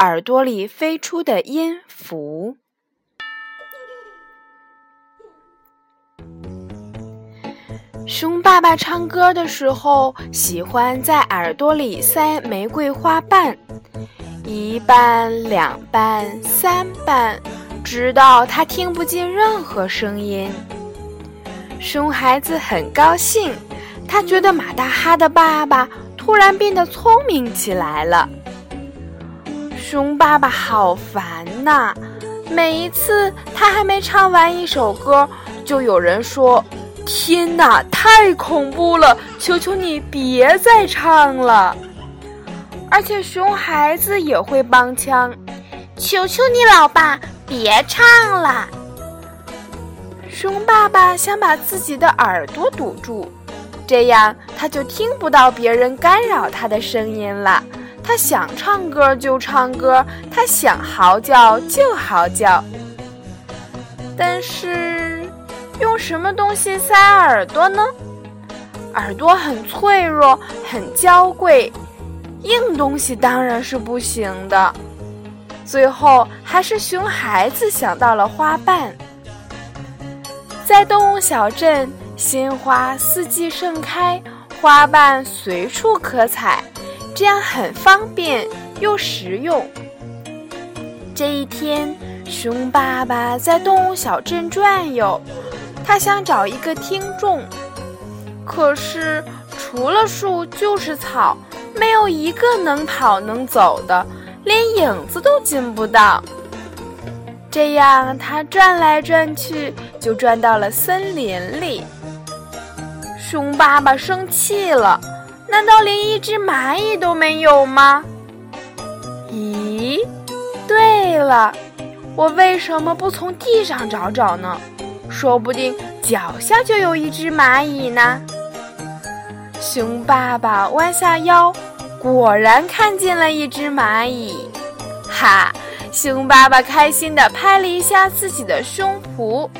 耳朵里飞出的音符》。熊爸爸唱歌的时候，喜欢在耳朵里塞玫瑰花瓣，一瓣、两瓣、三瓣，直到他听不见任何声音。熊孩子很高兴，他觉得马大哈的爸爸突然变得聪明起来了。熊爸爸好烦呐！每一次他还没唱完一首歌，就有人说：“天哪，太恐怖了！求求你别再唱了。”而且熊孩子也会帮腔：“求求你老爸别唱了。”熊爸爸想把自己的耳朵堵住，这样他就听不到别人干扰他的声音了。他想唱歌就唱歌，他想嚎叫就嚎叫。但是，用什么东西塞耳朵呢？耳朵很脆弱，很娇贵，硬东西当然是不行的。最后，还是熊孩子想到了花瓣。在动物小镇，鲜花四季盛开，花瓣随处可采，这样很方便又实用。这一天，熊爸爸在动物小镇转悠，他想找一个听众，可是除了树就是草，没有一个能跑能走的，连影子都进不到。这样，他转来转去，就转到了森林里。熊爸爸生气了，难道连一只蚂蚁都没有吗？咦，对了，我为什么不从地上找找呢？说不定脚下就有一只蚂蚁呢。熊爸爸弯下腰，果然看见了一只蚂蚁，哈！熊爸爸开心地拍了一下自己的胸脯。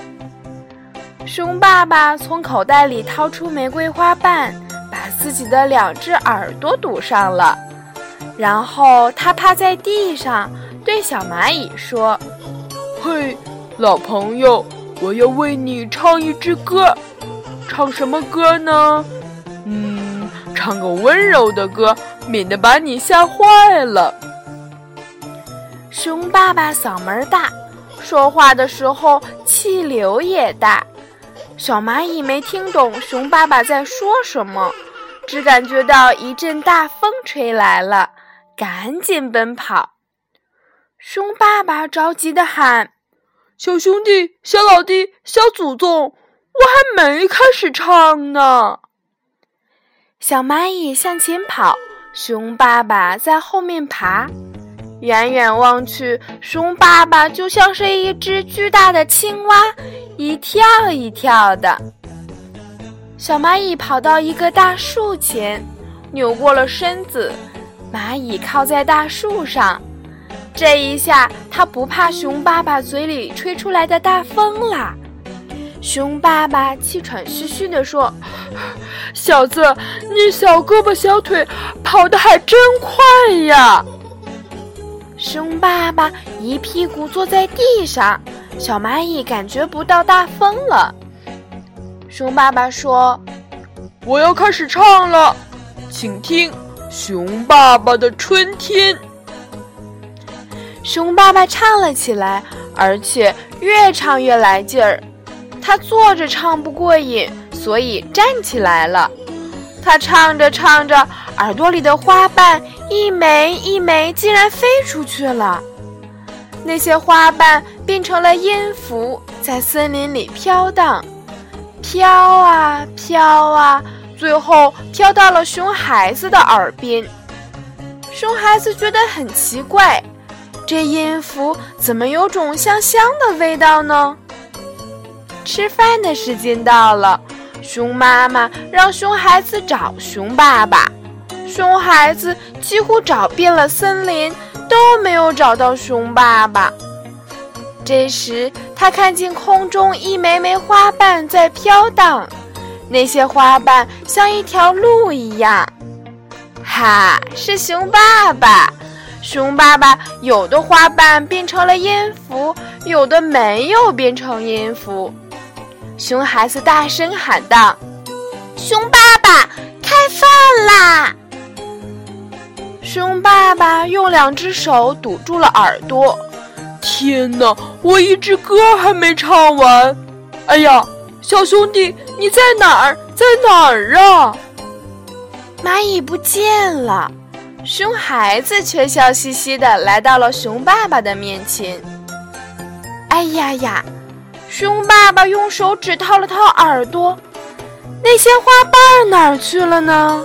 熊爸爸从口袋里掏出玫瑰花瓣，把自己的两只耳朵堵上了。然后他趴在地上，对小蚂蚁说：“嘿，老朋友，我要为你唱一支歌。唱什么歌呢？嗯，唱个温柔的歌，免得把你吓坏了。”熊爸爸嗓门大，说话的时候气流也大。小蚂蚁没听懂熊爸爸在说什么，只感觉到一阵大风吹来了，赶紧奔跑。熊爸爸着急地喊：“小兄弟、小老弟、小祖宗，我还没开始唱呢！”小蚂蚁向前跑，熊爸爸在后面爬。远远望去，熊爸爸就像是一只巨大的青蛙，一跳一跳的。小蚂蚁跑到一个大树前，扭过了身子，蚂蚁靠在大树上。这一下，它不怕熊爸爸嘴里吹出来的大风啦。熊爸爸气喘吁吁地说：“小子，你小胳膊小腿跑得还真快呀！”熊爸爸一屁股坐在地上，小蚂蚁感觉不到大风了。熊爸爸说：“我要开始唱了，请听《熊爸爸的春天》。”熊爸爸唱了起来，而且越唱越来劲儿。他坐着唱不过瘾，所以站起来了。他唱着唱着，耳朵里的花瓣一枚一枚竟然飞出去了。那些花瓣变成了音符，在森林里飘荡，飘啊飘啊，最后飘到了熊孩子的耳边。熊孩子觉得很奇怪，这音符怎么有种香香的味道呢？吃饭的时间到了，熊妈妈让熊孩子找熊爸爸。熊孩子几乎找遍了森林，都没有找到熊爸爸。这时，他看见空中一枚枚花瓣在飘荡，那些花瓣像一条路一样。哈，是熊爸爸！熊爸爸有的花瓣变成了音符，有的没有变成音符。熊孩子大声喊道：“熊爸爸，开饭啦！”熊爸爸用两只手堵住了耳朵。天哪，我一支歌还没唱完！哎呀，小兄弟，你在哪儿？在哪儿啊？蚂蚁不见了，熊孩子却笑嘻嘻地来到了熊爸爸的面前。哎呀呀！熊爸爸用手指掏了掏耳朵，那些花瓣哪儿去了呢？